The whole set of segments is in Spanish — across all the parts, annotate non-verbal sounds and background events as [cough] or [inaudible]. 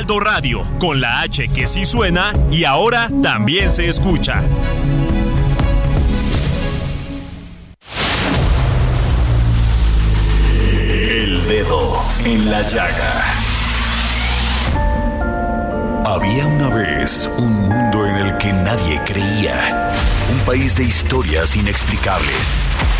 Heraldo Radio, con la H que sí suena y ahora también se escucha. El dedo en la llaga. Había una vez un mundo en el que nadie creía. Un país de historias inexplicables.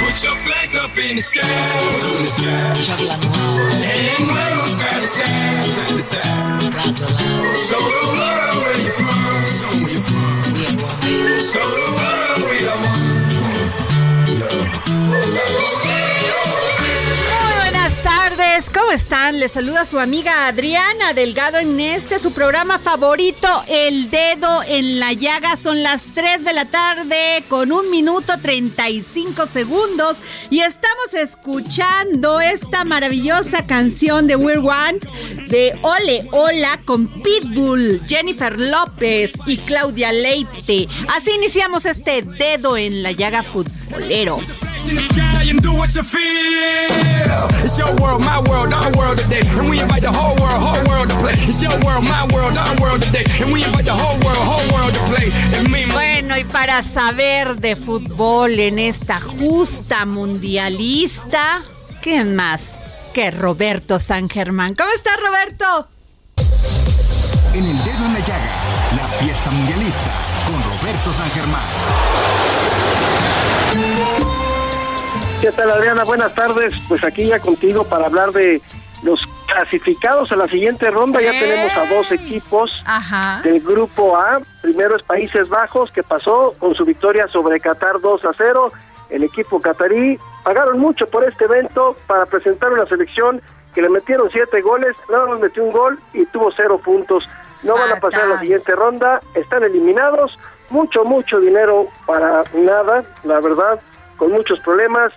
Put your flags up in the sky, in the sky. And wave 'em side to side, side to side. Show the world where you're from, show where you're from. Show the world we are. ¿Cómo están? Les saluda su amiga Adriana Delgado en este su programa favorito, El Dedo en la Llaga. Son las 3 de la tarde con un minuto 35 segundos y estamos escuchando esta maravillosa canción de We're One de Ole Hola con Pitbull, Jennifer López y Claudia Leite. Así iniciamos este Dedo en la Llaga futbolero. What you feel. It's your world, my world, our world today. And we invite the whole world, whole world to play. It's your world, my world, our world today. And we invite the whole world, whole world to play. And me, Bueno, y para saber de fútbol en esta justa mundialista, ¿quién más que Roberto San Germán? ¿Cómo está Roberto? En el dedo en la llaga, la fiesta mundialista con Roberto San Germán. ¿Qué tal Adriana? Buenas tardes. Pues aquí ya contigo para hablar de los clasificados a la siguiente ronda. Ya ¡Ey! tenemos a dos equipos Ajá. del grupo A. Primero es Países Bajos que pasó con su victoria sobre Qatar 2 a 0. El equipo catarí pagaron mucho por este evento para presentar una selección que le metieron siete goles, nada más metió un gol y tuvo cero puntos. No van a pasar a la siguiente ronda, están eliminados, mucho, mucho dinero para nada, la verdad, con muchos problemas,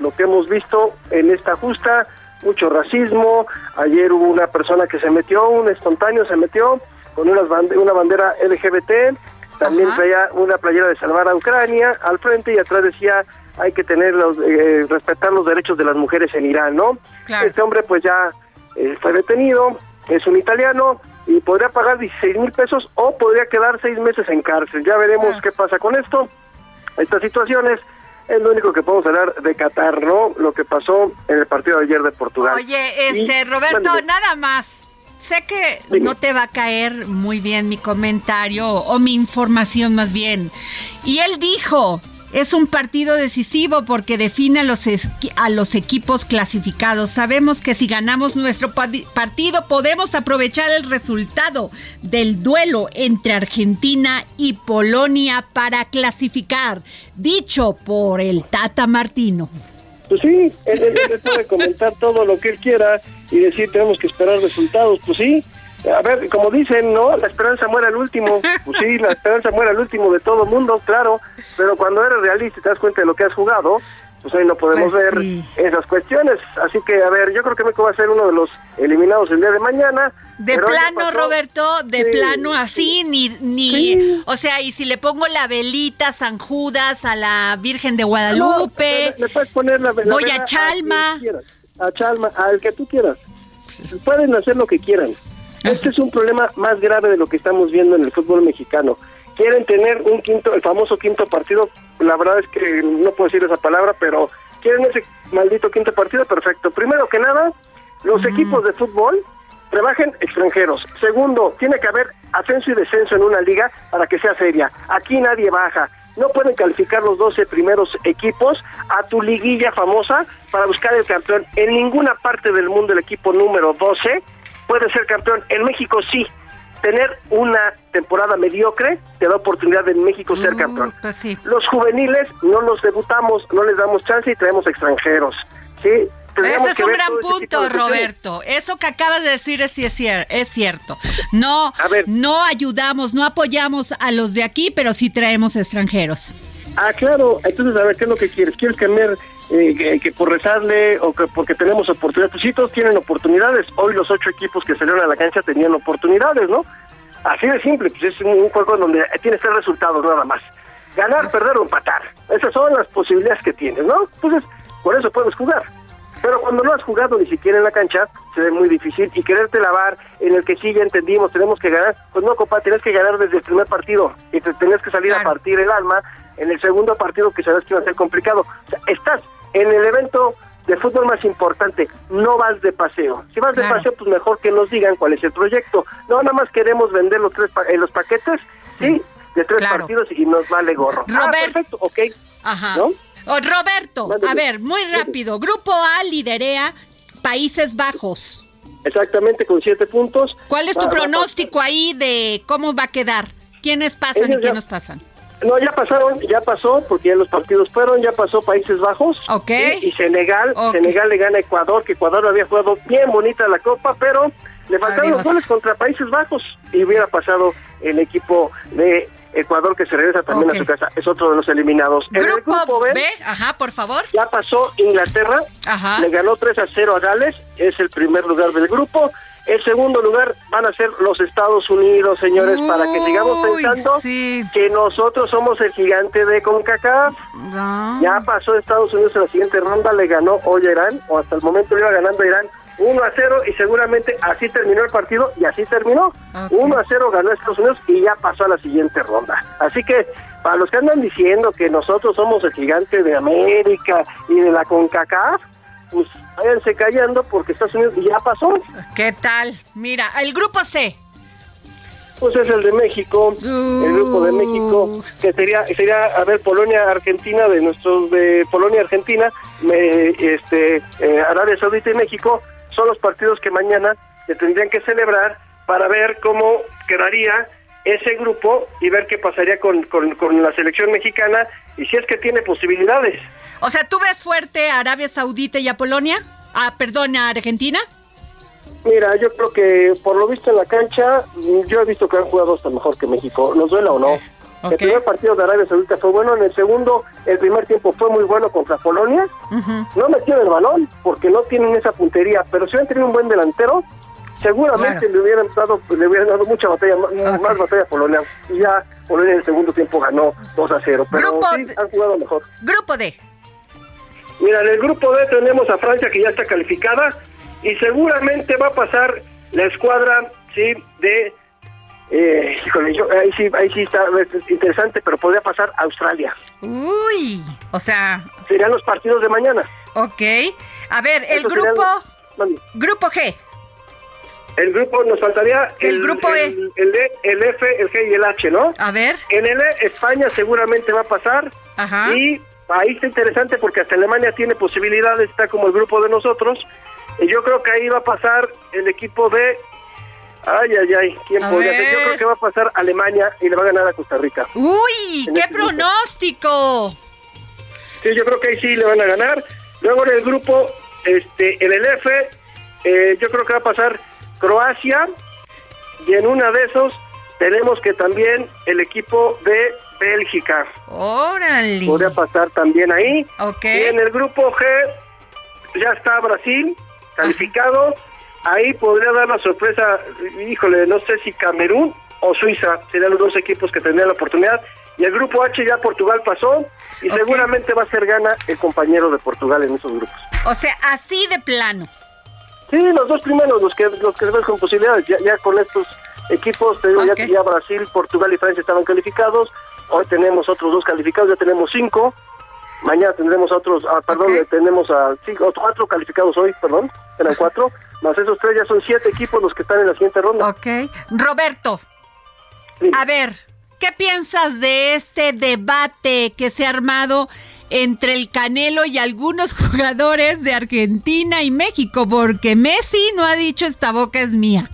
lo que hemos visto en esta justa, mucho racismo, ayer hubo una persona que se metió, un espontáneo se metió con unas bande- una bandera LGBT, también Ajá. traía una playera de salvar a Ucrania al frente y atrás decía hay que tener los, eh, respetar los derechos de las mujeres en Irán, ¿no? Claro. Este hombre pues ya eh, fue detenido, es un italiano y podría pagar 16 mil pesos o podría quedar seis meses en cárcel. Ya veremos Ah. qué pasa con esto. Estas situaciones es lo único que podemos hablar de Qatar, ¿no? Lo que pasó en el partido de ayer de Portugal. Oye, este, Y- Roberto, nada más. Sé que Dime. no te va a caer muy bien mi comentario o mi información más bien. Y él dijo, es un partido decisivo porque define a los, a los equipos clasificados. Sabemos que si ganamos nuestro partido podemos aprovechar el resultado del duelo entre Argentina y Polonia para clasificar. Dicho por el Tata Martino. Pues sí, él, él- él puede comentar todo lo que él quiera y decir tenemos que esperar resultados. Pues sí, a ver, como dicen, ¿no? La esperanza muere al último. [laughs] Pues sí, la esperanza muere al último de todo mundo, claro. Pero cuando eres realista y te das cuenta de lo que has jugado, pues ahí no podemos Pues ver sí. esas cuestiones. Así que, a ver, yo creo que México va a ser uno de los eliminados el día de mañana. De plano. Roberto, de Sí, plano así, ni, ni, o sea, y si le pongo la velita San Judas a la Virgen de Guadalupe, le, le puedes poner la, la voy a Chalma. quien quieras, A Chalma, al que tú quieras. Pueden hacer lo que quieran. Este es un problema más grave de lo que estamos viendo en el fútbol mexicano. Quieren tener un quinto, el famoso quinto partido. La verdad es que no puedo decir esa palabra, pero quieren ese maldito quinto partido. Perfecto. Primero que nada, los equipos de fútbol rebajen extranjeros. Segundo, tiene que haber ascenso y descenso en una liga para que sea seria. Aquí nadie baja. No pueden calificar los 12 primeros equipos a tu liguilla famosa para buscar el campeón. En ninguna parte del mundo el equipo número 12 puede ser campeón. En México sí. Tener una temporada mediocre te da oportunidad en México ser Uh, campeón. pues sí. Los juveniles no los debutamos, no les damos chance y traemos extranjeros. ¿sí? Tendríamos Ese es un gran punto, de. Roberto. Eso que acabas de decir es, es, es cierto. No, A ver. no ayudamos, no apoyamos a los de aquí, pero sí traemos extranjeros. Ah, claro. Entonces, a ver, ¿qué es lo que quieres? ¿Quieres cambiar eh, que, que por rezarle o que porque tenemos oportunidades? Pues sí, todos tienen oportunidades. Hoy los ocho equipos que salieron a la cancha tenían oportunidades, ¿no? Así de simple, pues es un, un juego donde tienes tres resultados nada más. Ganar, perder o empatar. Esas son las posibilidades que tienes, ¿no? Entonces, por eso puedes jugar. Pero cuando no has jugado ni siquiera en la cancha, se ve muy difícil. Y quererte lavar en el que sí ya entendimos, tenemos que ganar. Pues no, compa, tienes que ganar desde el primer partido. Y te tenías que salir Claro. a partir el alma en el segundo partido que sabes que iba a ser complicado. O sea, estás en el evento de fútbol más importante, no vas de paseo. Si vas Claro. de paseo, pues mejor que nos digan cuál es el proyecto. No, nada más queremos vender los tres pa- eh, los paquetes, Sí. sí, de tres Claro. partidos y nos vale gorro. Ah, Robert- perfecto, ok. Ajá. ¿No? Oh, Roberto, a ver, muy rápido. Grupo A liderea Países Bajos. Exactamente, con siete puntos. ¿Cuál es tu pronóstico ahí de cómo va a quedar? ¿Quiénes pasan y Ellos ya- quiénes pasan? No, ya pasaron, ya pasó, porque ya los partidos fueron, ya pasó Países Bajos. Ok. Y, y Senegal. Senegal le gana a Ecuador, que Ecuador había jugado bien bonita la Copa, pero le faltaron Adiós. los goles contra Países Bajos y hubiera pasado el equipo de Ecuador que se regresa también a su casa. Es otro de los eliminados. En el Grupo, grupo B, B, ajá, por favor. ya pasó Inglaterra, Ajá. le ganó 3 a 0 a Gales, es el primer lugar del grupo. El segundo lugar van a ser los Estados Unidos, señores, para que sigamos pensando sí. que nosotros somos el gigante de CONCACAF. No. Ya pasó Estados Unidos en la siguiente ronda, le ganó hoy a Irán, o hasta el momento iba ganando Irán 1 a 0 y seguramente así terminó el partido y así terminó. Ok. 1 a 0 ganó Estados Unidos y ya pasó a la siguiente ronda. Así que para los que andan diciendo que nosotros somos el gigante de América y de la CONCACAF, pues váyanse callando porque Estados Unidos ya pasó. ¿Qué tal? Mira, el grupo C. Pues es el de México, el grupo de México, que sería, sería a ver, Polonia, Argentina, de nuestros, de Polonia, Argentina, me- este, eh, Arabia Saudita y México, son los partidos que mañana se tendrían que celebrar para ver cómo quedaría ese grupo y ver qué pasaría con, con, con la selección mexicana y si es que tiene posibilidades. O sea, ¿tú ves fuerte a Arabia Saudita y a Polonia? Ah, perdón, a Argentina. Mira, yo creo que por lo visto en la cancha, yo he visto que han jugado hasta mejor que México, nos duela o no. El primer partido de Arabia Saudita fue bueno, en el segundo, el primer tiempo fue muy bueno contra Polonia. No metieron el balón porque no tienen esa puntería, pero si hubieran tenido un buen delantero, seguramente Claro. le hubieran dado le hubieran dado mucha batalla, más, Ok. más batalla a Polonia. Y ya Polonia en el segundo tiempo ganó 2 a 0, pero Grupo sí han jugado mejor. Grupo D. Mira, en el grupo D tenemos a Francia que ya está calificada y seguramente va a pasar la escuadra, sí, de... Eh, híjole, yo- ahí sí, ahí sí está es interesante, pero podría pasar Australia. Uy, o sea, Serían los partidos de mañana. ok. A ver, el grupo, grupo G. El grupo nos faltaría El grupo E. el, el, E, el F, el G y el H, ¿no? A ver, En el E, España seguramente va a pasar. Ajá. Y ahí está interesante porque hasta Alemania tiene posibilidades, está como el grupo de nosotros. Y yo creo que ahí va a pasar el equipo de. Ay, ay, ay, ¿quién A podría? Yo creo que va a pasar Alemania y le va a ganar a Costa Rica. uy, qué este grupo. pronóstico. Sí, yo creo que ahí sí le van a ganar. Luego en el grupo, este, en el F, eh, yo creo que va a pasar Croacia. Y en una de esos tenemos que también el equipo de Bélgica. Órale. Podría pasar también ahí. Ok. Y en el grupo G ya está Brasil calificado. Ahí podría dar la sorpresa, híjole, no sé si Camerún o Suiza serían los dos equipos que tendrían la oportunidad. Y el grupo H ya Portugal pasó y seguramente va a ser gana el compañero de Portugal en esos grupos. O sea, así de plano. Sí, los dos primeros, los que los que ven con posibilidades, ya, ya con estos equipos, te digo, Ok. ya, ya Brasil, Portugal y Francia estaban calificados, hoy tenemos otros dos calificados, ya tenemos cinco, mañana tendremos otros, ah, perdón, eh, tenemos a cinco, cuatro calificados hoy, perdón, eran cuatro, más esos tres ya son siete equipos los que están en la siguiente ronda. Ok. Roberto, Sí. a ver, ¿qué piensas de este debate que se ha armado entre el Canelo y algunos [laughs] jugadores de Argentina y México? Porque Messi no ha dicho esta boca es mía.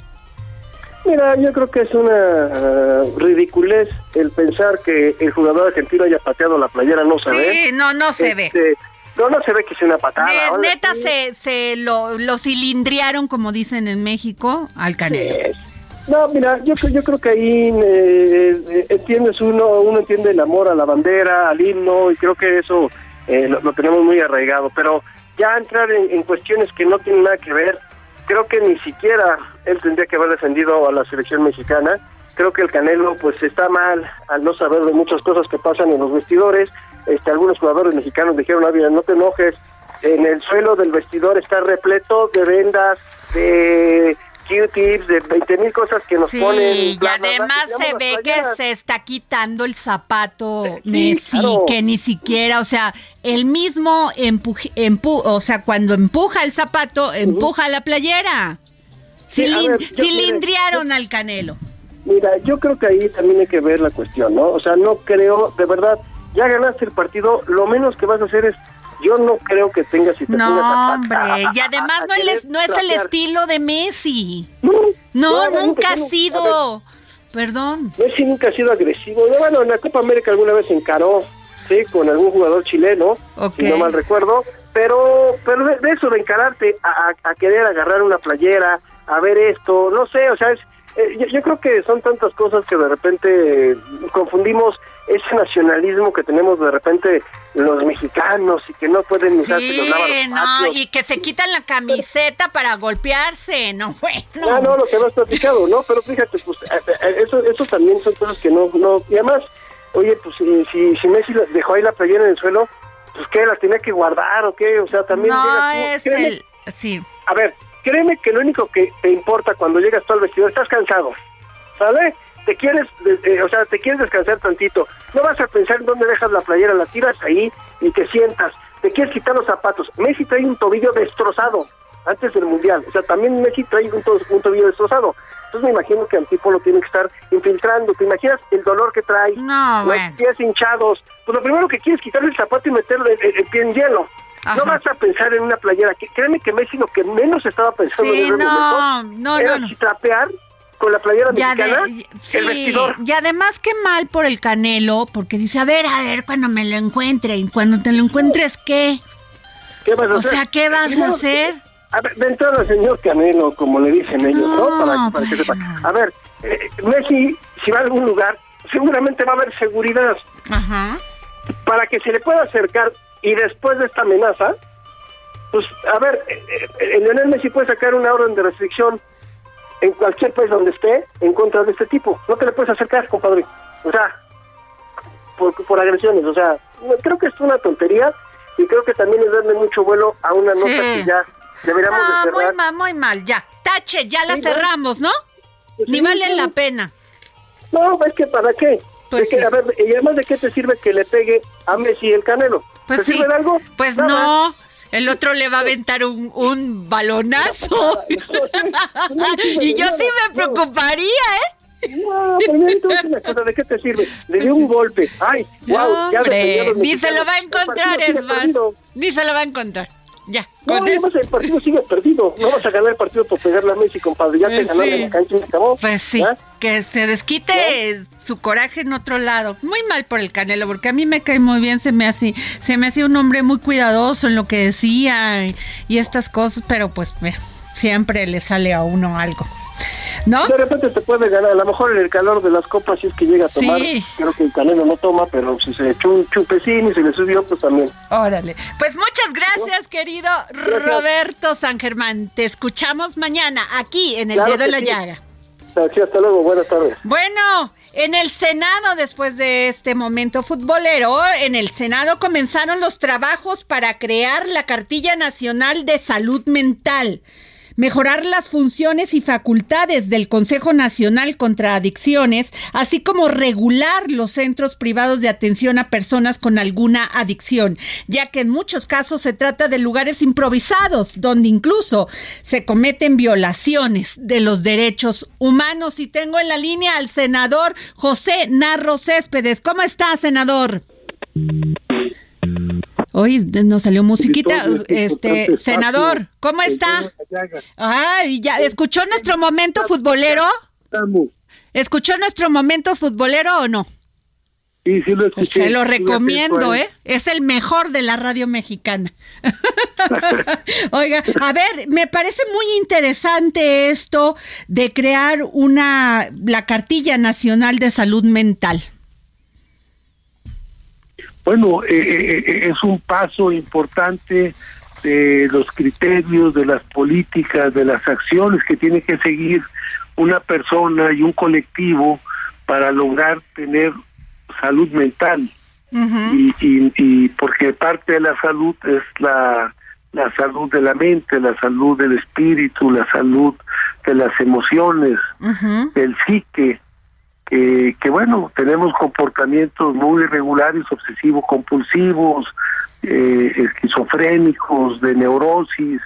Mira, yo creo que es una ah, ridiculez el pensar que el jugador argentino haya pateado la playera, no se ve. Sí, no, no se ve. Este, No, no se ve que sea una patada. Neta sí, se, se lo, lo cilindriaron, como dicen en México, al Canelo. eh, No, mira, yo, yo creo que ahí eh, entiendes uno, uno entiende el amor a la bandera, al himno, y creo que eso eh, lo, lo tenemos muy arraigado. Pero ya entrar en, cuestiones que no tienen nada que ver, creo que ni siquiera él tendría que haber defendido a la selección mexicana. Creo que el Canelo pues está mal al no saber de muchas cosas que pasan en los vestidores. Este, algunos jugadores mexicanos dijeron, "Ah, no te enojes, en el suelo del vestidor está repleto de vendas, de Q-tips, de 20 mil cosas que nos ponen. Sí, y bla, bla, bla, además se ve que se está quitando el zapato Sí, Messi, claro. que ni siquiera, o sea, el mismo empuj- empu- o sea, cuando empuja el zapato, empuja la playera. Cilin- ver, cilindriaron al Canelo. Mira, yo creo que ahí también hay que ver la cuestión, ¿no? O sea, no creo, de verdad, ya ganaste el partido, lo menos que vas a hacer es, yo no creo que tengas si te pongas a- No, hombre, y además no, [laughs] el no es el estilo de Messi. No, No, no, nunca ha sido. Perdón. Messi nunca ha sido agresivo. Bueno, en la Copa América alguna vez se encaró, sí, con algún jugador chileno, si no mal recuerdo. Pero, pero de, de eso de encararte a, a- a querer agarrar una playera, a ver esto, no sé, o sea, es, eh, yo, yo creo que son tantas cosas que de repente eh, confundimos ese nacionalismo que tenemos de repente los mexicanos y que no pueden los Sí, los no, y que se quitan la camiseta para golpearse, no, [laughs] bueno. Ah, no, lo que has platicado, ¿no? Pero fíjate, pues eh, eh, eso, eso también son cosas que no, no, y además, oye, pues si, si Messi dejó ahí la playera en el suelo, pues qué, la tenía que guardar o qué, o sea, también no es créeme- el... Sí. a ver, créeme que lo único que te importa cuando llegas tú al vestidor, estás cansado, ¿sale? Te quieres, eh, o sea, te quieres descansar tantito, no vas a pensar en dónde dejas la playera, la tiras ahí y te sientas, te quieres quitar los zapatos, Messi trae un tobillo destrozado antes del Mundial, o sea, también Messi trae un, to- un tobillo destrozado, entonces me imagino que al tipo lo tiene que estar infiltrando, ¿te imaginas el dolor que trae? No, los pies hinchados, pues lo primero que quieres es quitarle el zapato y meterle el, el pie en hielo. Ajá. No vas a pensar en una playera. que- Créeme que Messi lo que menos estaba pensando Sí, en ese no, momento no, era no, no. trapear con la playera Ya mexicana de- sí, el vestidor. y además qué mal por el Canelo, porque dice, a ver, a ver, cuando me lo encuentre, y cuando te lo encuentres, ¿qué? ¿Qué vas a O hacer? sea, ¿qué vas a hacer? A ver, de entrada, señor Canelo, como le dicen ellos, ¿no? No, Para, para que sepa. A ver, eh, Messi, si va a algún lugar, seguramente va a haber seguridad Ajá. para que se le pueda acercar y después de esta amenaza, pues, a ver, eh, eh, Lionel Messi puede sacar una orden de restricción en cualquier país donde esté en contra de este tipo. No te le puedes acercar, compadre. O sea, por, por agresiones. O sea, creo que es una tontería y creo que también es darle mucho vuelo a una nota Sí. que ya deberíamos No, de Ah, muy cerrar. mal, muy mal, ya. Tache, ya la cerramos, ¿no? Pues Ni sí, vale la pena. No, es que ¿para qué? Pues sí. A ver, y además de qué te sirve que le pegue a Messi el Canelo. Pues ¿Te sirve de algo? Pues Nada. no. El otro le va a aventar un, un balonazo. [laughs] [laughs] y yo sí me preocuparía, ¿eh? No, pero cosa, ¿de qué te sirve? Le dio un golpe. Ay, wow, ya ni se lo va a encontrar, es más. Ni se lo va a encontrar. Ya, No, además el partido sigue perdido. [laughs] No vas a ganar el partido por pegarle a Messi, compadre. Ya te Pues ganaron sí. en la cancha y acabó. Pues sí, que se desquite su coraje en otro lado. Muy mal por el Canelo, porque a mí me cae muy bien, se me hace, se me hace un hombre muy cuidadoso en lo que decía y, y estas cosas, pero pues siempre le sale a uno algo. ¿No? De repente te puede ganar, a lo mejor en el calor de las copas, si es que llega a tomar. Sí. Creo que el Canelo no toma, pero si se echó un chupecín y se le subió, pues también. Órale. Pues muchas gracias, querido Roberto San Germán. Te escuchamos mañana aquí en El Claro Dedo que la sí. Llaga. Así, hasta luego, buenas tardes. Bueno, en el Senado, después de este momento futbolero, en el Senado comenzaron los trabajos para crear la Cartilla Nacional de Salud Mental. Mejorar las funciones y facultades del Consejo Nacional contra Adicciones, así como regular los centros privados de atención a personas con alguna adicción, ya que en muchos casos se trata de lugares improvisados, donde incluso se cometen violaciones de los derechos humanos. Y tengo en la línea al senador José Narro Céspedes. ¿Cómo está, senador? Hoy nos salió musiquita. Este, senador, ¿cómo está? Ay, ya, ¿escuchó nuestro momento futbolero? ¿Escuchó nuestro momento futbolero o no? Sí, sí lo escuché. Se lo recomiendo, ¿eh? Es el mejor de la radio mexicana. [laughs] Oiga, a ver, me parece muy interesante esto de crear una la cartilla nacional de salud mental. Bueno, eh, eh, eh, es un paso importante de los criterios, de las políticas, de las acciones que tiene que seguir una persona y un colectivo para lograr tener salud mental. y, y, y, porque parte de la salud es la, la salud de la mente, la salud del espíritu, la salud de las emociones, del psique, que, que bueno, tenemos comportamientos muy irregulares, obsesivos compulsivos, eh, esquizofrénicos, de neurosis,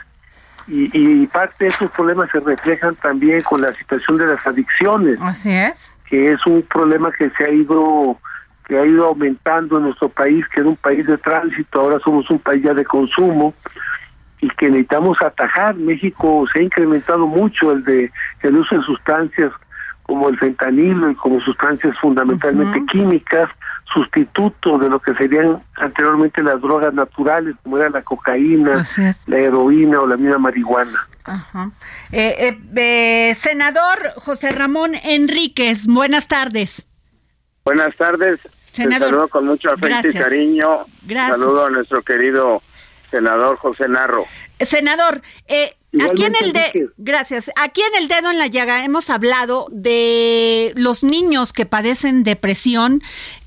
y, y parte de esos problemas se reflejan también con la situación de las adicciones. Así es. Que es un problema que se ha ido que ha ido aumentando en nuestro país, que era un país de tránsito, ahora somos un país ya de consumo y que necesitamos atajar. México se ha incrementado mucho el de el uso de sustancias como el fentanilo y como sustancias fundamentalmente químicas, sustituto de lo que serían anteriormente las drogas naturales, como era la cocaína, la heroína o la misma marihuana. Ajá. Eh, eh, senador José Ramón Enríquez, buenas tardes. Buenas tardes. Senador. Te saludo con mucho afecto y cariño. Gracias. Saludo a nuestro querido senador José Narro. Senador, eh, aquí en el de gracias, aquí en el dedo en la llaga hemos hablado de los niños que padecen depresión,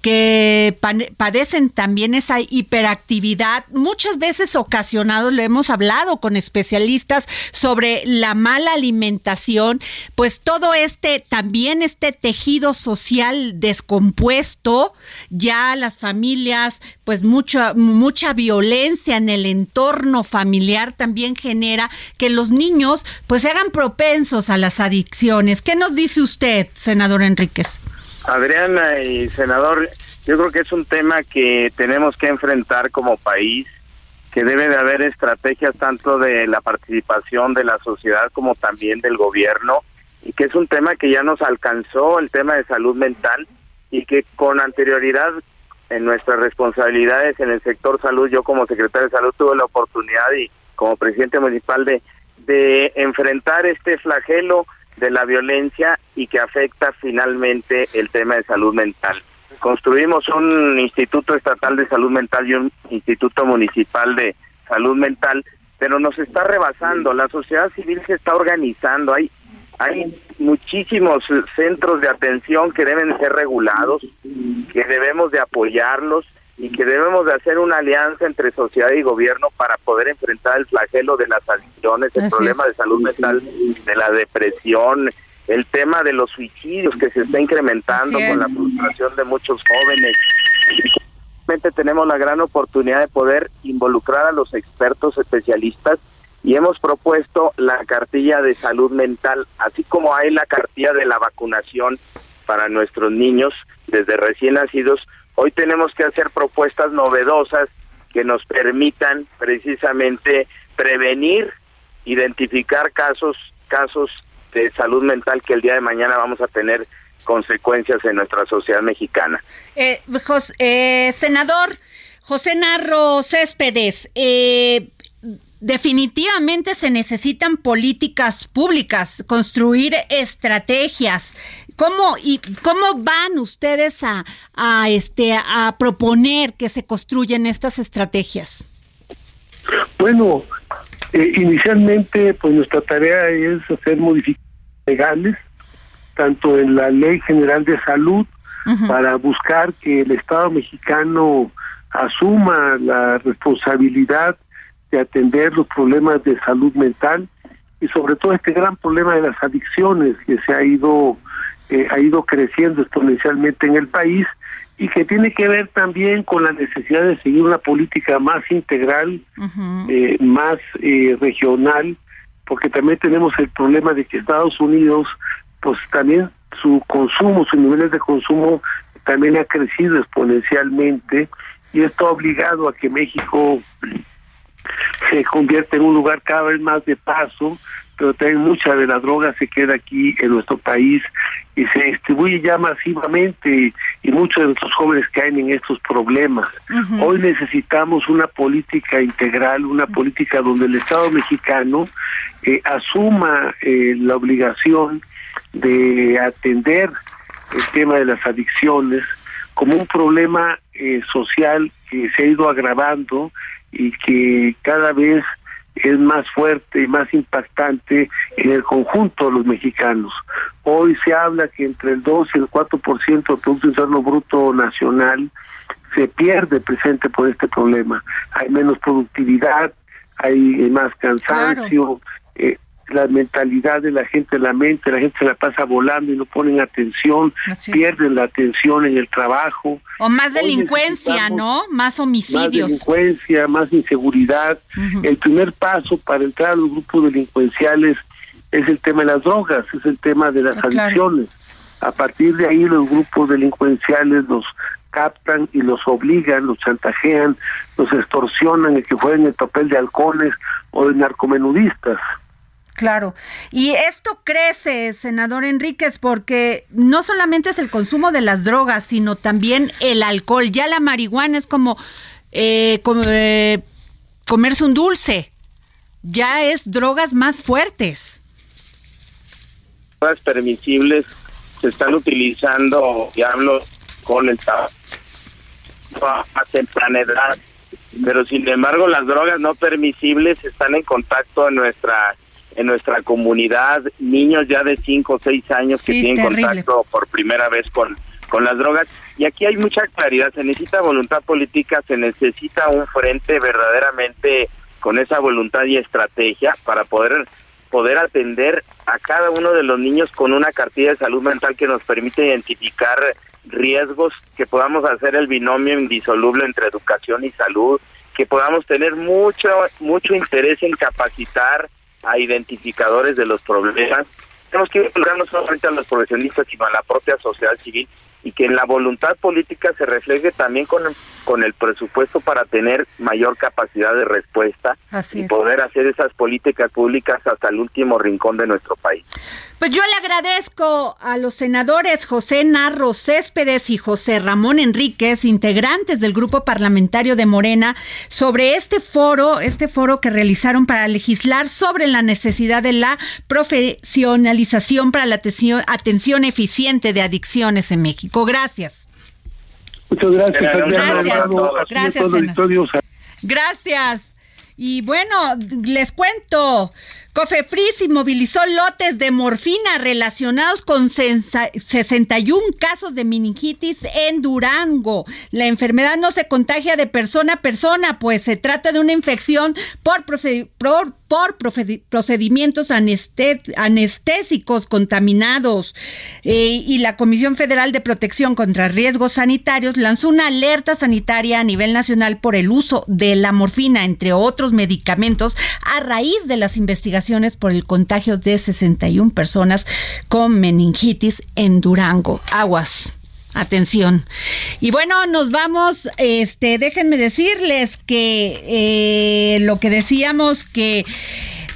que padecen también esa hiperactividad, muchas veces ocasionado, lo hemos hablado con especialistas sobre la mala alimentación, pues todo este también este tejido social descompuesto, ya las familias, pues mucha mucha violencia en el entorno familiar también genera que los niños pues se hagan propensos a las adicciones. ¿Qué nos dice usted, senador Enríquez? Adriana y senador, yo creo que es un tema que tenemos que enfrentar como país, que debe de haber estrategias tanto de la participación de la sociedad como también del gobierno, y que es un tema que ya nos alcanzó, el tema de salud mental, y que con anterioridad en nuestras responsabilidades en el sector salud, yo como secretario de salud tuve la oportunidad y como presidente municipal de, de enfrentar este flagelo de la violencia y que afecta finalmente el tema de salud mental. Construimos un Instituto Estatal de Salud Mental y un Instituto Municipal de Salud Mental, pero nos está rebasando, la sociedad civil se está organizando, hay hay muchísimos centros de atención que deben ser regulados, que debemos de apoyarlos y que debemos de hacer una alianza entre sociedad y gobierno para poder enfrentar el flagelo de las adicciones, el Así problema es. de salud mental, de la depresión, el tema de los suicidios que se está incrementando Así con es. la frustración de muchos jóvenes. Realmente tenemos la gran oportunidad de poder involucrar a los expertos especialistas y hemos propuesto la cartilla de salud mental, así como hay la cartilla de la vacunación para nuestros niños desde recién nacidos. Hoy tenemos que hacer propuestas novedosas que nos permitan precisamente prevenir, identificar casos casos de salud mental que el día de mañana vamos a tener consecuencias en nuestra sociedad mexicana. Eh, Jos- eh, senador José Narro Céspedes, eh, definitivamente se necesitan políticas públicas, construir estrategias. ¿Cómo y cómo van ustedes a, a este a proponer que se construyan estas estrategias? Bueno, eh, inicialmente, pues nuestra tarea es hacer modificaciones legales, tanto en la Ley General de Salud, para buscar que el Estado mexicano asuma la responsabilidad de atender los problemas de salud mental y sobre todo este gran problema de las adicciones que se ha ido eh, ha ido creciendo exponencialmente en el país y que tiene que ver también con la necesidad de seguir una política más integral, eh, más eh, regional, porque también tenemos el problema de que Estados Unidos, pues también su consumo, sus niveles de consumo también ha crecido exponencialmente y esto ha obligado a que México se convierta en un lugar cada vez más de paso, pero también mucha de la droga se queda aquí en nuestro país y se distribuye ya masivamente y, muchos de nuestros jóvenes caen en estos problemas. Hoy necesitamos una política integral, una política donde el Estado mexicano eh, asuma eh, la obligación de atender el tema de las adicciones como un problema eh, social que se ha ido agravando y que cada vez es más fuerte y más impactante en el conjunto de los mexicanos. Hoy se habla que entre el 2 y el 4% del Producto Interno Bruto Nacional se pierde presente por este problema. Hay menos productividad, hay más cansancio, eh, la mentalidad de la gente, la mente, la gente se la pasa volando y no ponen atención, pierden la atención en el trabajo. O más delincuencia, ¿no? Más homicidios. Más delincuencia, más inseguridad. El primer paso para entrar a los grupos delincuenciales es el tema de las drogas, es el tema de las ah, adicciones. A partir de ahí los grupos delincuenciales los captan y los obligan, los chantajean, los extorsionan y que jueguen el papel de halcones o de narcomenudistas. Claro. Y esto crece, senador Enríquez, porque no solamente es el consumo de las drogas, sino también el alcohol. Ya la marihuana es como, eh, eh, comerse un dulce. Ya es drogas más fuertes. Drogas permisibles se están utilizando, y hablo con el tabaco a temprana edad, pero sin embargo las drogas no permisibles están en contacto en nuestra en nuestra comunidad niños ya de 5 o 6 años que tienen contacto por primera vez con, con las drogas. Y aquí hay mucha claridad, se necesita voluntad política, se necesita un frente verdaderamente con esa voluntad y estrategia para poder poder atender a cada uno de los niños con una cartilla de salud mental que nos permite identificar riesgos, que podamos hacer el binomio indisoluble entre educación y salud, que podamos tener mucho mucho interés en capacitar a identificadores de los problemas. Tenemos que involucrar no solamente a los profesionistas, sino a la propia sociedad civil y que en la voluntad política se refleje también con, con el presupuesto para tener mayor capacidad de respuesta y poder hacer esas políticas públicas hasta el último rincón de nuestro país. Pues yo le agradezco a los senadores José Narro Céspedes y José Ramón Enríquez, integrantes del grupo parlamentario de Morena, sobre este foro, este foro que realizaron para legislar sobre la necesidad de la profesionalización para la atención, atención eficiente de adicciones en México. Gracias. Muchas gracias. Gracias, gracias. Gracias. Y bueno, les cuento, Cofepris inmovilizó lotes de morfina relacionados con 61 casos de meningitis en Durango. La enfermedad no se contagia de persona a persona, pues se trata de una infección por procedimientos anestésicos contaminados. Eh, y la Comisión Federal de Protección contra Riesgos Sanitarios lanzó una alerta sanitaria a nivel nacional por el uso de la morfina, entre otros medicamentos, a raíz de las investigaciones por el contagio de 61 personas con meningitis en Durango. Aguas. Atención. Y bueno, nos vamos, este, déjenme decirles que eh, lo que decíamos que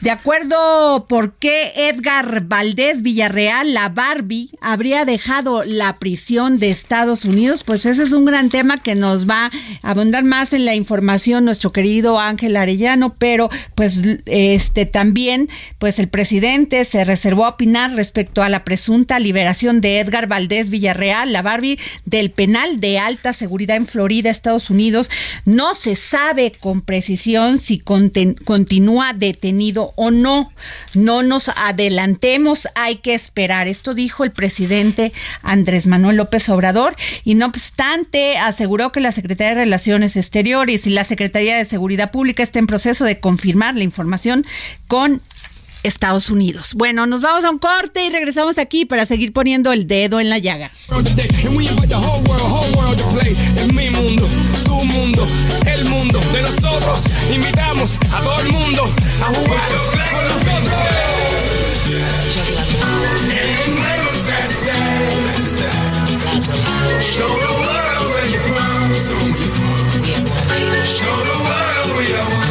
de acuerdo por qué Edgar Valdés Villarreal, la Barbie, habría dejado la prisión de Estados Unidos, pues ese es un gran tema que nos va a abundar más en la información nuestro querido Ángel Arellano, pero pues este también pues el presidente se reservó a opinar respecto a la presunta liberación de Edgar Valdés Villarreal, la Barbie del penal de alta seguridad en Florida, Estados Unidos. No se sabe con precisión si continúa detenido o no. No nos adelantemos, hay que esperar. Esto dijo el presidente Andrés Manuel López Obrador y no obstante aseguró que la Secretaría de Relaciones Exteriores y la Secretaría de Seguridad Pública está en proceso de confirmar la información con Estados Unidos. Bueno, nos vamos a un corte y regresamos aquí para seguir poniendo el dedo en la llaga. Invitamos a todo el mundo a jugar the world the.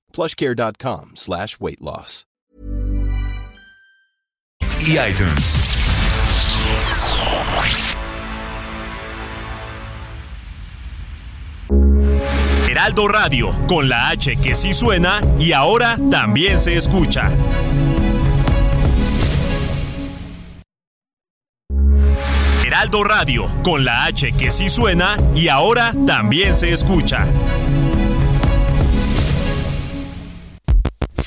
plushcare.com slash weight loss. y iTunes. Heraldo Radio, con la H que sí suena y ahora también se escucha. Heraldo Radio, con la H que sí suena y ahora también se escucha.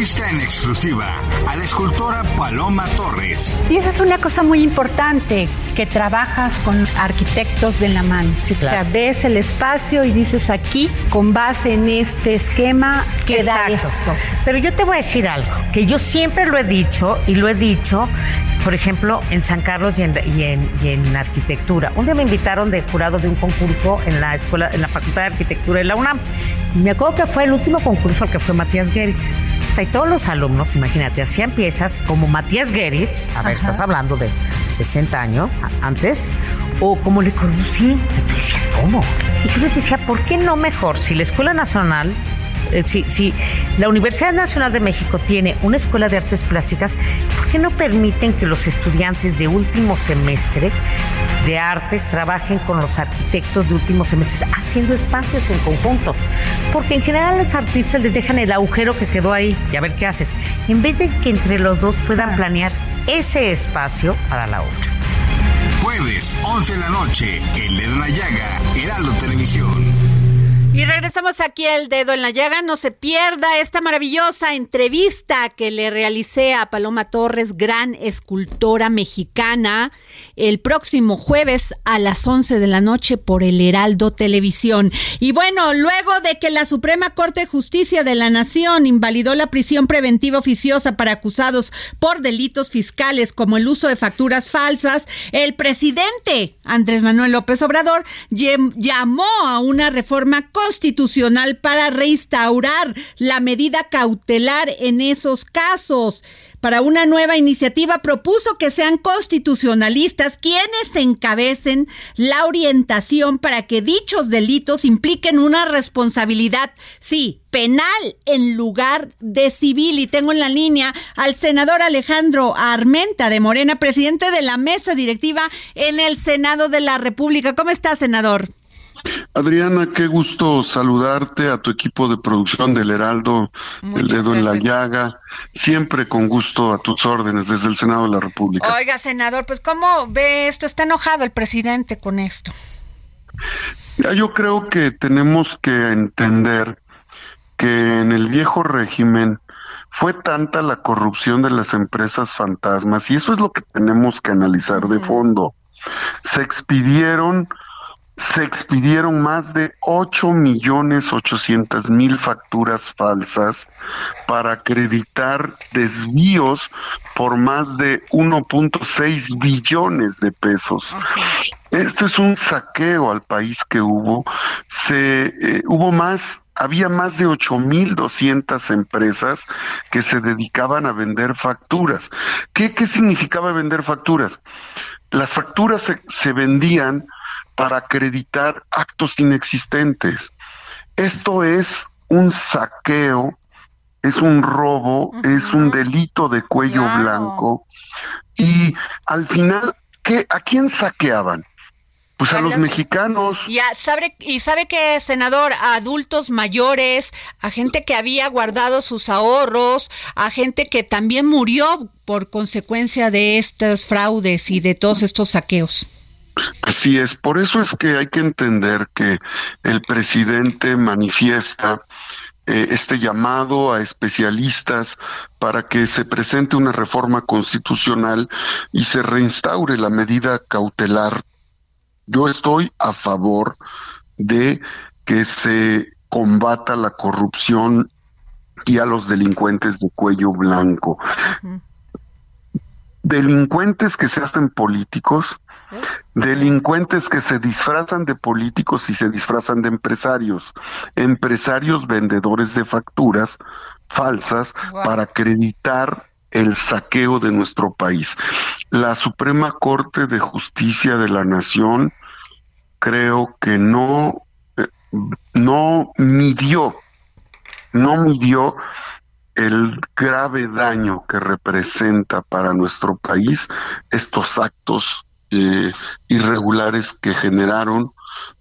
entrevista en exclusiva a la escultora Paloma Torres. Y esa es una cosa muy importante, que trabajas con arquitectos de la mano. Sí, claro. O sea, ves el espacio y dices aquí, con base en este esquema, queda Exacto. esto. Pero yo te voy a decir algo, que yo siempre lo he dicho y lo he dicho, por ejemplo, en San Carlos y en, y en- y en arquitectura. Un día me invitaron de jurado de un concurso en la escuela, en la Facultad de Arquitectura de la UNAM. Y me acuerdo que fue el último concurso al que fue Matías sea, y todos los alumnos, imagínate, hacían piezas como Matías Geritz, a ver, Ajá. estás hablando de 60 años antes, o como Le Corbusier. Y tú decías, ¿cómo? Y yo les decía, ¿por qué no mejor si la Escuela Nacional eh, si, la Universidad Nacional de México tiene una escuela de artes plásticas, ¿por qué no permiten que los estudiantes de último semestre de artes trabajen con los arquitectos de último semestre haciendo espacios en conjunto? Porque en general los artistas les dejan el agujero que quedó ahí y a ver qué haces, en vez de que entre los dos puedan planear ese espacio para la otra. Jueves, 11 de la noche, El Dedo en la Llaga, Heraldo Televisión. Y regresamos aquí al dedo en la llaga. No se pierda esta maravillosa entrevista que le realicé a Paloma Torres, gran escultora mexicana, el próximo jueves a las 11 de la noche por el Heraldo Televisión. Y bueno, luego de que la Suprema Corte de Justicia de la Nación invalidó la prisión preventiva oficiosa para acusados por delitos fiscales como el uso de facturas falsas, el presidente Andrés Manuel López Obrador llam- llamó a una reforma constitucional para reinstaurar la medida cautelar en esos casos. Para una nueva iniciativa propuso que sean constitucionalistas quienes encabecen la orientación para que dichos delitos impliquen una responsabilidad, sí, penal en lugar de civil. Y tengo en la línea al senador Alejandro Armenta de Morena, presidente de la mesa directiva en el Senado de la República. ¿Cómo está, senador? Adriana, qué gusto saludarte a tu equipo de producción del Heraldo, El Dedo en la Llaga, siempre con gusto a tus órdenes desde el Senado de la República. Oiga, senador, pues ¿cómo ve esto? ¿Está enojado el presidente con esto? Ya, yo creo que tenemos que entender que en el viejo régimen fue tanta la corrupción de las empresas fantasmas y eso es lo que tenemos que analizar de fondo. Se expidieron se expidieron más de 8 millones 800 mil facturas falsas para acreditar desvíos por más de 1.6 billones de pesos. Esto es un saqueo al país que hubo. Se eh, hubo más, había más de 8.200 empresas que se dedicaban a vender facturas. ¿Qué, qué significaba vender facturas? Las facturas se, se vendían para acreditar actos inexistentes. Esto es un saqueo, es un robo, es un delito de cuello blanco. Y al final, ¿qué, ¿a quién saqueaban? Pues a los mexicanos. Y, sabe, y sabe que, senador, a adultos mayores, a gente que había guardado sus ahorros, a gente que también murió por consecuencia de estos fraudes y de todos estos saqueos. Así es, por eso es que hay que entender que el presidente manifiesta eh, este llamado a especialistas para que se presente una reforma constitucional y se reinstaure la medida cautelar. Yo estoy a favor de que se combata la corrupción y a los delincuentes de cuello blanco. Delincuentes que se hacen políticos, Delincuentes que se disfrazan de políticos y se disfrazan de empresarios. Empresarios vendedores de facturas falsas para acreditar el saqueo de nuestro país. La Suprema Corte de Justicia de la Nación creo que no, eh, no midió, no midió el grave daño que representa para nuestro país estos actos eh, irregulares que generaron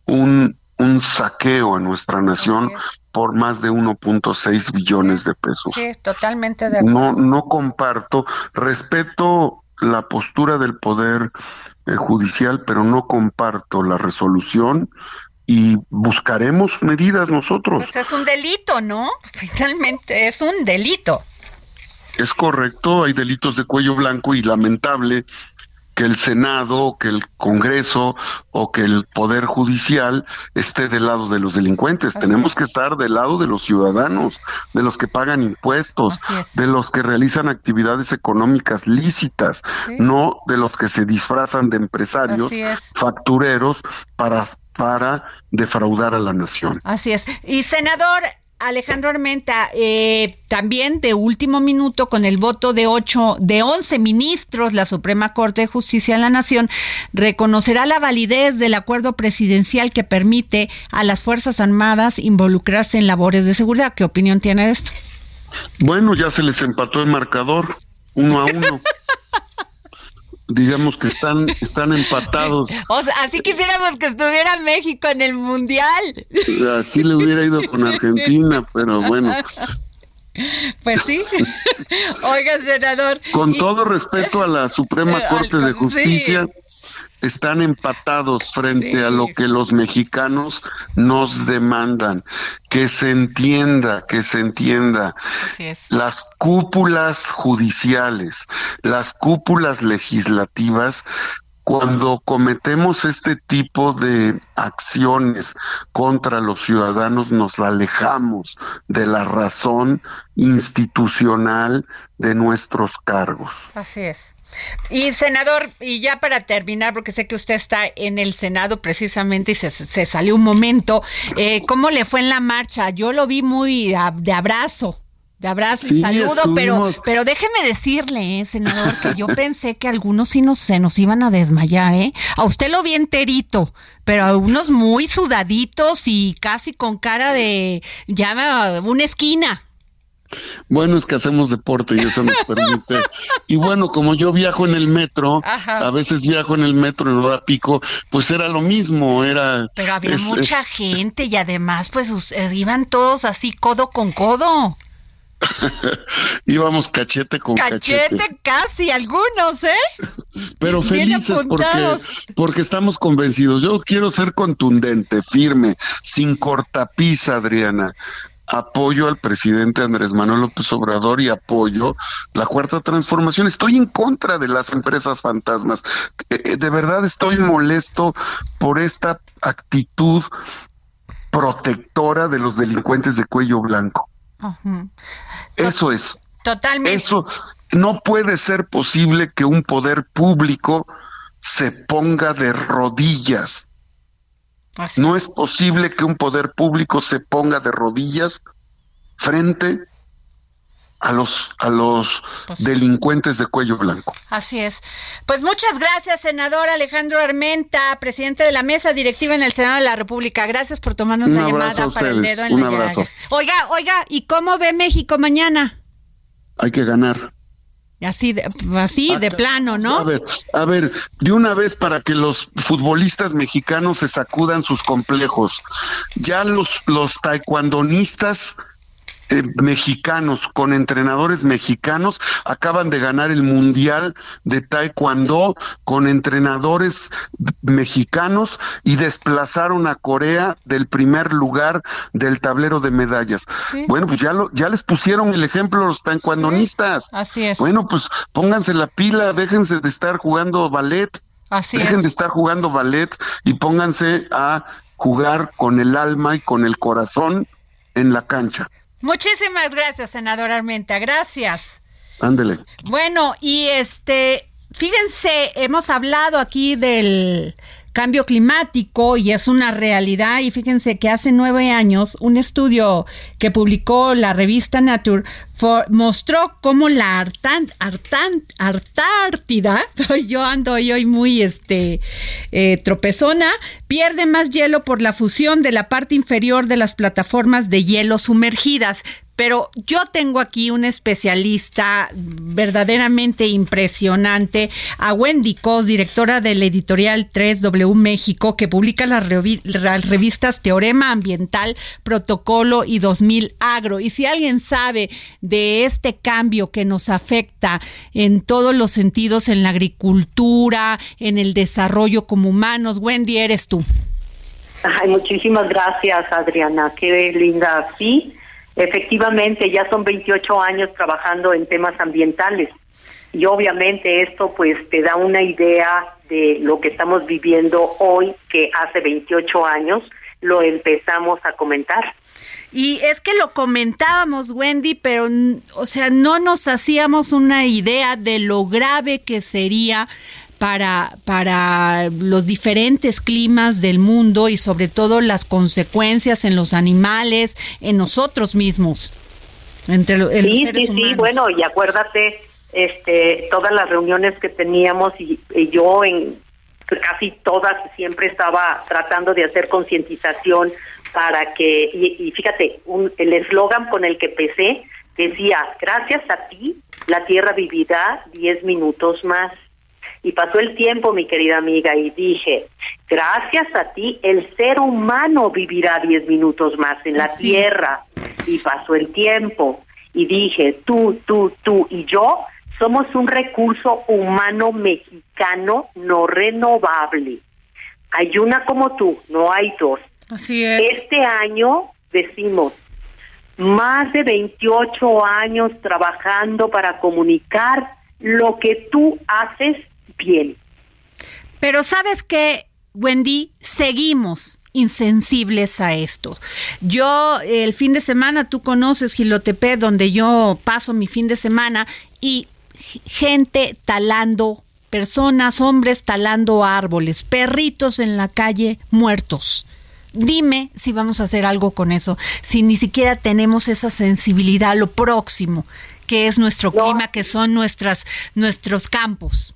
un, un saqueo a nuestra nación por más de 1.6 billones de pesos. Sí, totalmente de acuerdo. No, no comparto, respeto la postura del Poder eh, Judicial, pero no comparto la resolución y buscaremos medidas nosotros. Pues es un delito, ¿no? [laughs] Finalmente es un delito. Es correcto, hay delitos de cuello blanco y lamentable que el Senado, que el Congreso o que el Poder Judicial esté del lado de los delincuentes. Tenemos que estar del lado de los ciudadanos, de los que pagan impuestos, de los que realizan actividades económicas lícitas, no de los que se disfrazan de empresarios, factureros para para defraudar a la nación. Así es. Y senador, Alejandro Armenta, eh, también de último minuto, con el voto de ocho, de once ministros, la Suprema Corte de Justicia de la Nación reconocerá la validez del acuerdo presidencial que permite a las Fuerzas Armadas involucrarse en labores de seguridad. ¿Qué opinión tiene de esto? Bueno, ya se les empató el marcador, uno a uno. [laughs] digamos que están, están empatados. [laughs] O sea, así quisiéramos que estuviera México en el Mundial. Así le hubiera ido con Argentina, pero bueno. Pues sí. [laughs] Oiga, senador. Con todo respeto a la Suprema [laughs] Corte de Justicia, están empatados frente a lo que los mexicanos nos demandan. Que se entienda, que se entienda. Las cúpulas judiciales, las cúpulas legislativas, cuando cometemos este tipo de acciones contra los ciudadanos, nos alejamos de la razón institucional de nuestros cargos. Así es. Y senador, y ya para terminar, porque sé que usted está en el Senado precisamente y se, salió un momento, eh, ¿cómo le fue en la marcha? Yo lo vi muy de abrazo. De abrazo y saludo, pero, pero déjeme decirle, eh, senador, que yo pensé que algunos sí nos, se nos iban a desmayar, ¿eh? A usted lo vi enterito, pero a unos muy sudaditos y casi con cara de, llama, una esquina. Bueno, es que hacemos deporte y eso nos [laughs] permite. Y bueno, como yo viajo en el metro, a veces viajo en el metro en hora pico, pues era lo mismo, era... Pero había mucha gente y además pues eh, iban todos así codo con codo. [laughs] Íbamos cachete con cachete. Cachete casi, algunos, ¿eh? Pero felices porque, porque estamos convencidos. Yo quiero ser contundente, firme, sin cortapisa, Adriana apoyo al presidente Andrés Manuel López Obrador y apoyo la cuarta transformación. Estoy en contra de las empresas fantasmas. Eh, eh, de verdad estoy molesto por esta actitud protectora de los delincuentes de cuello blanco. Eso es. Totalmente. Eso no puede ser posible que un poder público se ponga de rodillas. No es posible que un poder público se ponga de rodillas frente a los a los Pues delincuentes de cuello blanco. Así es. Pues muchas gracias, senador Alejandro Armenta, presidente de la mesa directiva en el Senado de la República. Gracias por tomarnos Un la abrazo llamada a para el dedo en un la abrazo. llaga. Oiga, oiga, ¿y cómo ve México mañana? Hay que ganar. Así de, así de plano, ¿no? A ver, a ver, de una vez para que los futbolistas mexicanos se sacudan sus complejos. Ya los, los taekwondonistas eh, mexicanos con entrenadores mexicanos acaban de ganar el mundial de taekwondo con entrenadores mexicanos y desplazaron a Corea del primer lugar del tablero de medallas. Sí. Bueno, pues ya lo, ya les pusieron el ejemplo los taekwondonistas. Así es. Bueno, pues pónganse la pila, déjense de estar jugando ballet. Así Dejen es. de estar jugando ballet y pónganse a jugar con el alma y con el corazón en la cancha. Muchísimas gracias, senador Armenta. Gracias. Ándele. Bueno, y este, fíjense, hemos hablado aquí del cambio climático y es una realidad y fíjense que hace nueve años un estudio que publicó la revista Nature mostró cómo la Antártida, [laughs] yo ando hoy muy este eh, tropezona, pierde más hielo por la fusión de la parte inferior de las plataformas de hielo sumergidas. Pero yo tengo aquí un especialista verdaderamente impresionante, a Wendy Cos, directora del editorial 3W México, que publica las, revi- revistas Teorema Ambiental, Protocolo y 2000 Agro. Y si alguien sabe de este cambio que nos afecta en todos los sentidos, en la agricultura, en el desarrollo como humanos, Wendy, eres tú. Ay, muchísimas gracias, Adriana. Qué linda. Sí, efectivamente, ya son 28 años trabajando en temas ambientales. Y obviamente esto pues te da una idea de lo que estamos viviendo hoy, que hace 28 años lo empezamos a comentar. Y es que lo comentábamos, Wendy, pero, o sea, no nos hacíamos una idea de lo grave que sería para, para los diferentes climas del mundo y sobre todo las consecuencias en los animales, en nosotros mismos. Entre lo- en los Sí, seres sí, sí, bueno, y acuérdate, este, todas las reuniones que teníamos y, y yo en casi todas siempre estaba tratando de hacer concientización para que, y, y fíjate, un, el eslogan con el que empecé decía, gracias a ti, la Tierra vivirá 10 minutos más. Y pasó el tiempo, mi querida amiga, y dije, gracias a ti, el ser humano vivirá 10 minutos más en la Sí. Tierra. Y pasó el tiempo, y dije, tú, tú, tú y yo somos un recurso humano mexicano no renovable. Hay una como tú, no hay dos. Así es. Este año decimos, más de 28 años trabajando para comunicar lo que tú haces bien. Pero sabes que, Wendy, seguimos insensibles a esto. Yo el fin de semana, tú conoces Gilotepec, donde yo paso mi fin de semana, y gente talando, personas, hombres talando árboles, perritos en la calle muertos. Dime si vamos a hacer algo con eso, si ni siquiera tenemos esa sensibilidad a lo próximo, que es nuestro clima, que son nuestras, nuestros campos.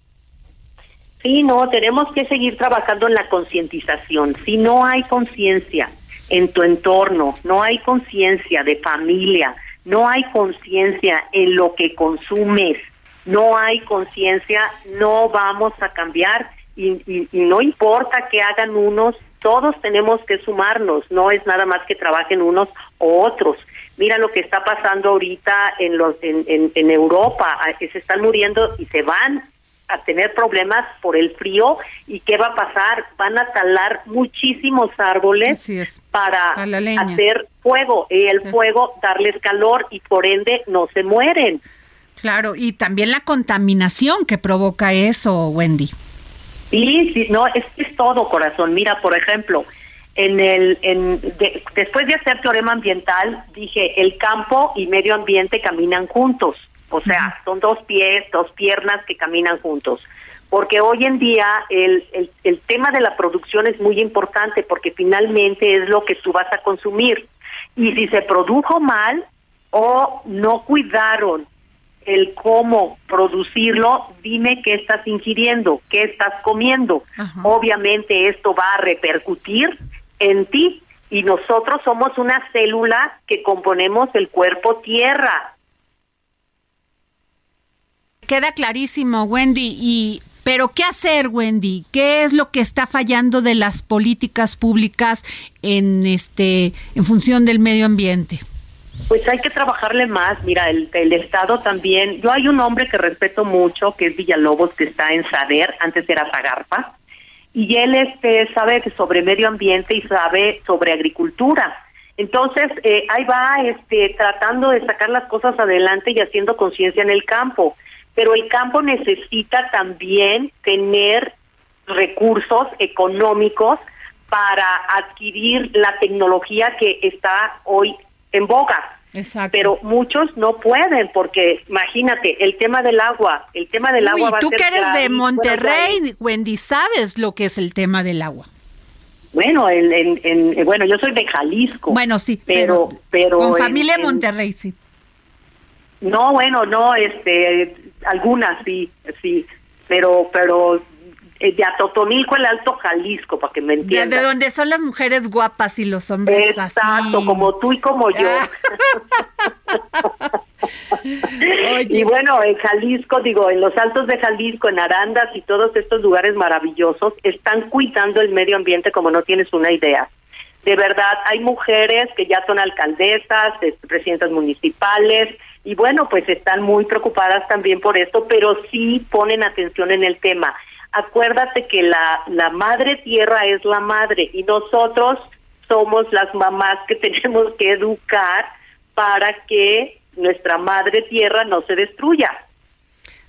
Sí, no, tenemos que seguir trabajando en la concientización. Si no hay conciencia en tu entorno, no hay conciencia de familia, no hay conciencia en lo que consumes, no hay conciencia, no vamos a cambiar y, y- y no importa que hagan unos, todos tenemos que sumarnos, no es nada más que trabajen unos o otros. Mira lo que está pasando ahorita en, los, en, en, en Europa, ah, se están muriendo y se van a tener problemas por el frío y qué va a pasar. Van a talar muchísimos árboles para, hacer fuego. Y el fuego darles calor y por ende no se mueren. Claro y también la contaminación que provoca eso Wendy. Sí sí no es es todo corazón. Mira por ejemplo en el en después de hacer teorema ambiental dije el campo y medio ambiente caminan juntos o sea, son dos pies, dos piernas que caminan juntos. Porque hoy en día el, el, el tema de la producción es muy importante porque finalmente es lo que tú vas a consumir. Y si se produjo mal o no cuidaron el cómo producirlo, dime qué estás ingiriendo, qué estás comiendo. Obviamente esto va a repercutir en ti y nosotros somos una célula que componemos el cuerpo tierra. Queda clarísimo, Wendy. Y pero ¿qué hacer, Wendy? ¿Qué es lo que está fallando de las políticas públicas en este en función del medio ambiente? Pues hay que trabajarle más. Mira, el, el Estado también. Yo hay un hombre que respeto mucho, que es Villalobos, que está en Saber, antes era Zagarpa, y él este sabe sobre medio ambiente y sabe sobre agricultura. Entonces, eh, ahí va este, tratando de sacar las cosas adelante y haciendo conciencia en el campo pero el campo necesita también tener recursos económicos para adquirir la tecnología que está hoy en boga. Exacto. Pero muchos no pueden porque imagínate, el tema del agua, el tema del agua va tú a ser que eres de Monterrey, Wendy, sabes lo que es el tema del agua. Bueno, en, en, bueno, yo soy de Jalisco. Bueno, sí, pero pero, con familia en, Monterrey, sí. No, bueno, no, este algunas sí, sí, pero pero eh, de Atotonilco, el Alto Jalisco, para que me entiendan. De, donde son las mujeres guapas y los hombres Exacto, como tú y como yo. [laughs] y bueno, en Jalisco, digo, en los Altos de Jalisco, en Arandas y todos estos lugares maravillosos, están cuidando el medio ambiente como no tienes una idea. De verdad, hay mujeres que ya son alcaldesas, presidentas municipales, y bueno, pues están muy preocupadas también por esto, pero sí ponen atención en el tema. Acuérdate que la, la madre tierra es la madre y nosotros somos las mamás que [laughs] tenemos que educar para que nuestra madre tierra no se destruya.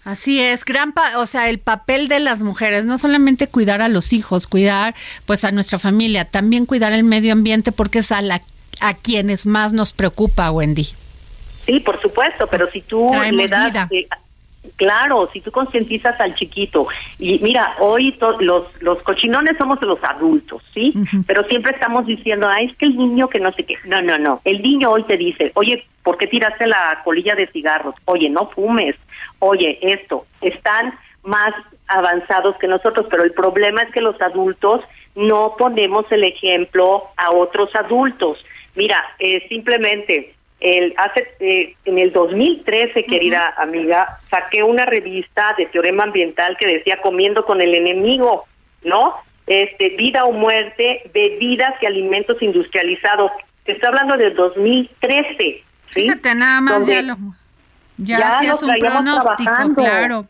Así es, gran o sea, el papel de las mujeres, no solamente cuidar a los hijos, cuidar pues a nuestra familia, también cuidar el medio ambiente porque es a, la, a quienes más nos preocupa, Wendy. Sí, por supuesto, pero si tú le das... Eh, claro, si tú concientizas al chiquito y mira, hoy los los cochinones somos los adultos, ¿sí? Pero siempre estamos diciendo, ay, es que el niño que no sé qué. No, no, no. El niño hoy te dice, oye, ¿por qué tiraste la colilla de cigarros? Oye, no fumes. Oye, esto. Están más avanzados que nosotros, pero el problema es que los adultos no ponemos el ejemplo a otros adultos. Mira, eh, simplemente el, hace, eh, en el 2013, querida amiga, saqué una revista de teorema ambiental que decía comiendo con el enemigo, ¿no? Este, vida o muerte, bebidas y alimentos industrializados. Te estoy hablando del 2013. ¿sí? Fíjate, nada más ya lo, ya, hacías un pronóstico, claro.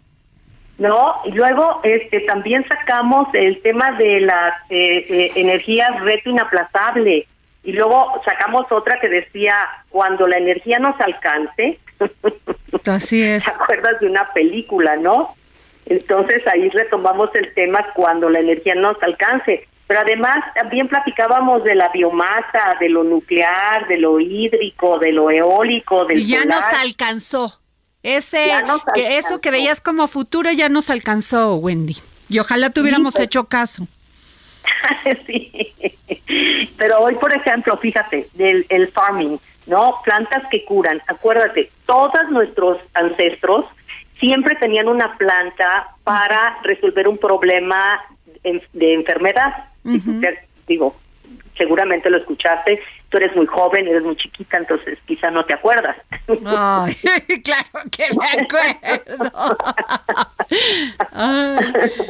¿no? Y luego este también sacamos el tema de las eh, eh, energías reto inaplazable, y luego sacamos otra que decía, cuando la energía nos alcance. [laughs] Así es. ¿Te acuerdas de una película, no? Entonces ahí retomamos el tema cuando la energía nos alcance. Pero además también platicábamos de la biomasa, de lo nuclear, de lo hídrico, de lo eólico, del Y ya nos alcanzó. Ese, que eso que veías como futuro ya nos alcanzó, Wendy. Y ojalá tuviéramos pues. hecho caso. [laughs] sí. Pero hoy, por ejemplo, fíjate, del el farming, ¿no? Plantas que curan. Acuérdate, todos nuestros ancestros siempre tenían una planta para resolver un problema de enfermedad. Digo, seguramente lo escuchaste, tú eres muy joven, eres muy chiquita, entonces quizá no te acuerdas. [laughs] [laughs] Claro que me acuerdo.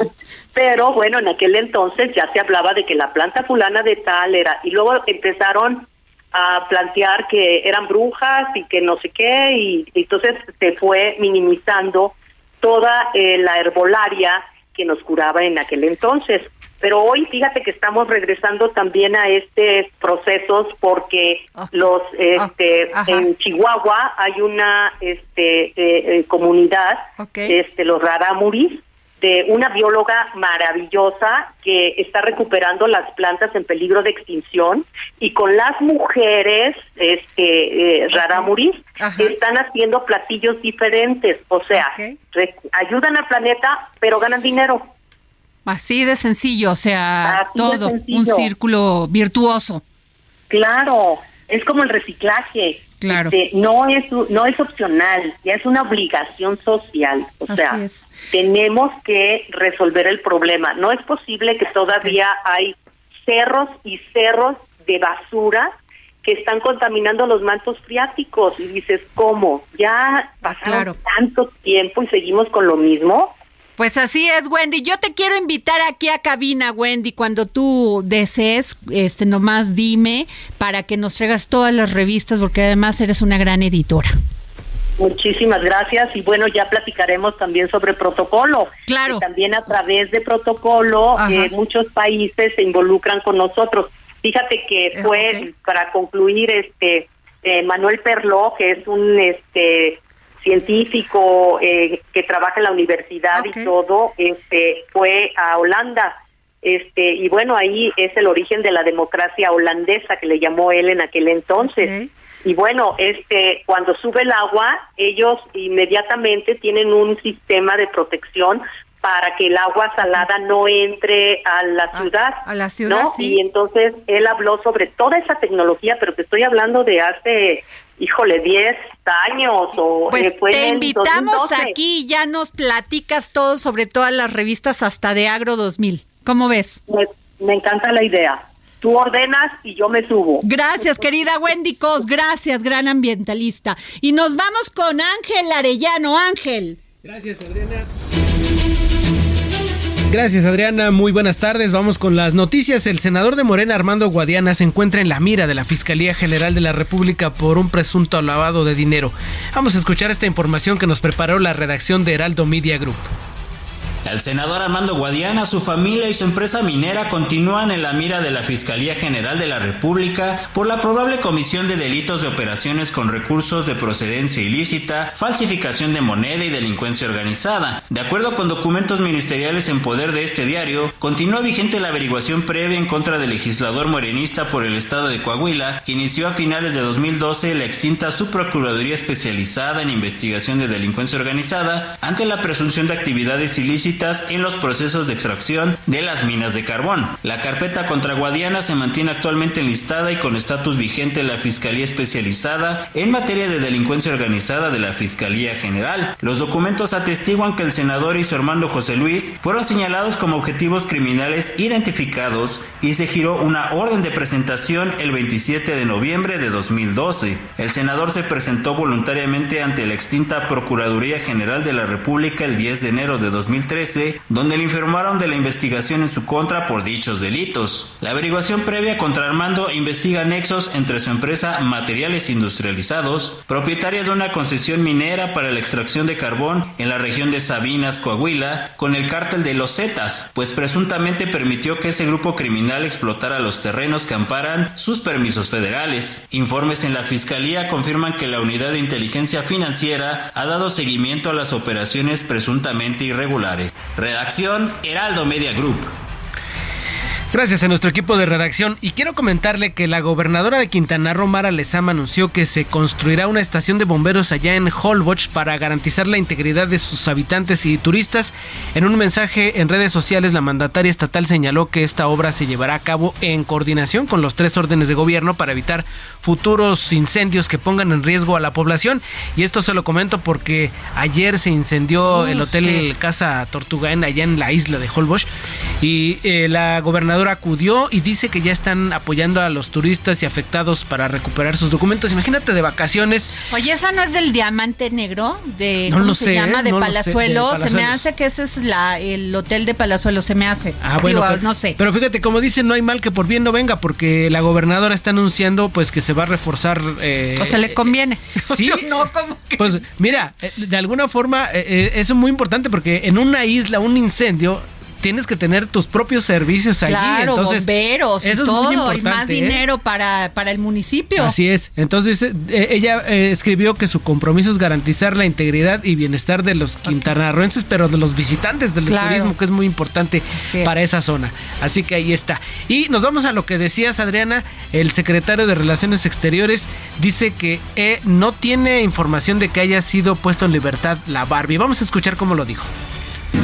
[laughs] Pero bueno, en aquel entonces ya se hablaba de que la planta fulana de tal era, y luego empezaron a plantear que eran brujas y que no sé qué, y, entonces se fue minimizando toda eh, la herbolaria que nos curaba en aquel entonces. Pero hoy fíjate que estamos regresando también a estos procesos porque los este en Chihuahua hay una este eh, eh, comunidad este los raramuris de una bióloga maravillosa que está recuperando las plantas en peligro de extinción y con las mujeres este eh, raramuris están haciendo platillos diferentes, o sea, ayudan al planeta pero ganan dinero. Así de sencillo, o sea, todo, un círculo virtuoso. Claro, es como el reciclaje. Claro. Este, no es no es opcional, ya es una obligación social. O sea, tenemos que resolver el problema. No es posible que todavía hay cerros y cerros de basura que están contaminando los mantos freáticos y dices, ¿cómo? Ya pasaron tanto tiempo y seguimos con lo mismo. Pues así es, Wendy. Yo te quiero invitar aquí a cabina, Wendy, cuando tú desees, este, nomás dime para que nos traigas todas las revistas, porque además eres una gran editora. Muchísimas gracias y bueno, ya platicaremos también sobre protocolo. Claro. también a través de protocolo eh, muchos países se involucran con nosotros. Fíjate que eh, fue para concluir este eh, Manuel Perló, que es un este científico eh, que trabaja en la universidad y todo, este, fue a Holanda. Este, y bueno, ahí es el origen de la democracia holandesa que le llamó él en aquel entonces. Y bueno, este, cuando sube el agua, ellos inmediatamente tienen un sistema de protección para que el agua salada no entre a la ah, ciudad. A, la ciudad, ¿no? Y entonces él habló sobre toda esa tecnología, pero te estoy hablando de hace, híjole, 10 años o... Pues eh, te invitamos aquí, ya nos platicas todo sobre todas las revistas hasta de Agro 2000. ¿Cómo ves? me encanta la idea. Tú ordenas y yo me subo. Gracias, [laughs] querida Wendy Cos. Gracias, gran ambientalista. Y nos vamos con Ángel Arellano. Ángel. Gracias, Adriana. Gracias Adriana, muy buenas tardes. Vamos con las noticias. El senador de Morena Armando Guadiana se encuentra en la mira de la Fiscalía General de la República por un presunto lavado de dinero. Vamos a escuchar esta información que nos preparó la redacción de Heraldo Media Group. El senador Armando Guadiana, su familia y su empresa minera continúan en la mira de la Fiscalía General de la República por la probable comisión de delitos de operaciones con recursos de procedencia ilícita, falsificación de moneda y delincuencia organizada. De acuerdo con documentos ministeriales en poder de este diario, continúa vigente la averiguación previa en contra del legislador morenista por el estado de Coahuila, que inició a finales de 2012 la extinta Subprocuraduría Especializada en Investigación de Delincuencia Organizada ante la presunción de actividades ilícitas en los procesos de extracción de las minas de carbón. La carpeta contra Guadiana se mantiene actualmente enlistada y con estatus vigente en la Fiscalía Especializada en materia de delincuencia organizada de la Fiscalía General. Los documentos atestiguan que el senador y su hermano José Luis fueron señalados como objetivos criminales identificados y se giró una orden de presentación el 27 de noviembre de 2012. El senador se presentó voluntariamente ante la extinta Procuraduría General de la República el 10 de enero de 2013 donde le informaron de la investigación en su contra por dichos delitos. La averiguación previa contra Armando investiga nexos entre su empresa Materiales Industrializados, propietaria de una concesión minera para la extracción de carbón en la región de Sabinas, Coahuila, con el cártel de los Zetas, pues presuntamente permitió que ese grupo criminal explotara los terrenos que amparan sus permisos federales. Informes en la Fiscalía confirman que la Unidad de Inteligencia Financiera ha dado seguimiento a las operaciones presuntamente irregulares. Redacción Heraldo Media Group. Gracias a nuestro equipo de redacción y quiero comentarle que la gobernadora de Quintana Roo, Mara Lezama, anunció que se construirá una estación de bomberos allá en Holbox para garantizar la integridad de sus habitantes y turistas. En un mensaje en redes sociales, la mandataria estatal señaló que esta obra se llevará a cabo en coordinación con los tres órdenes de gobierno para evitar futuros incendios que pongan en riesgo a la población. Y esto se lo comento porque ayer se incendió el hotel Casa Tortugaen allá en la isla de Holbox. Y eh, la gobernadora acudió y dice que ya están apoyando a los turistas y afectados para recuperar sus documentos. Imagínate de vacaciones. Oye, esa no es del diamante negro de No ¿cómo lo se sé, llama? De no lo sé, de Palazuelo. Se me hace que ese es la, el hotel de Palazuelo, se me hace. Ah, bueno, Digo, pero, no sé. Pero fíjate, como dicen, no hay mal que por bien no venga, porque la gobernadora está anunciando pues que se va a reforzar. eh, o se le conviene. [laughs] Sí. no, que... Pues mira, eh, de alguna forma eh, eh, eso es muy importante porque en una isla, un incendio, tienes que tener tus propios servicios allí. Claro, Entonces, bomberos eso es todo, muy y más ¿eh? dinero para, para el municipio. Así es. Entonces eh, ella eh, escribió que su compromiso es garantizar la integridad y bienestar de los quintanarroenses, pero de los visitantes del Claro. turismo, que es muy importante para esa zona. Así que ahí está. Y nos vamos a lo que decías, Adriana. El secretario de Relaciones Exteriores dice que eh, no tiene información de que haya sido puesto en libertad la Barbie. Vamos a escuchar cómo lo dijo.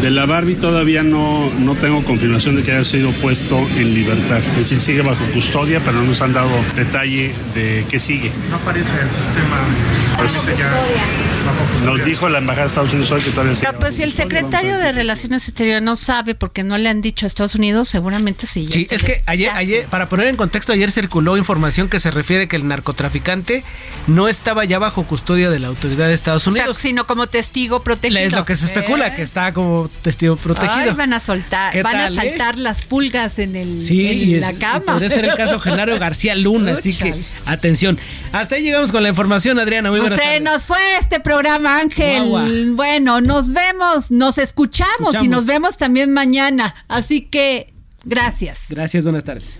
De la Barbie todavía no, no tengo confirmación de que haya sido puesto en libertad. Es decir, sigue bajo custodia, pero no nos han dado detalle de qué sigue. No aparece el sistema. Pues, ya. Nos dijo la Embajada de Estados Unidos hoy que todavía sigue Pero pues si el secretario de Relaciones Exteriores no sabe porque no le han dicho a Estados Unidos, seguramente sí. ya Sí, se es que ayer, ayer, para poner en contexto, ayer circuló información que se refiere que el narcotraficante no estaba ya bajo custodia de la autoridad de Estados O sea, Unidos. sino como testigo protegido. es lo que se especula, ¿Eh? que está como testigo protegido. Ay, van a soltar, ¿Qué van tal, a eh? saltar las pulgas en el Sí, en y es- la y cama. podría ser el caso Genaro [laughs] García Luna, así que atención. Hasta ahí llegamos con la información, Adriana. Muy Pues buenas se tardes. nos fue este programa, Ángel. Guagua. Bueno, nos vemos, nos escuchamos, y nos vemos también mañana. Así que, gracias. Gracias, buenas tardes.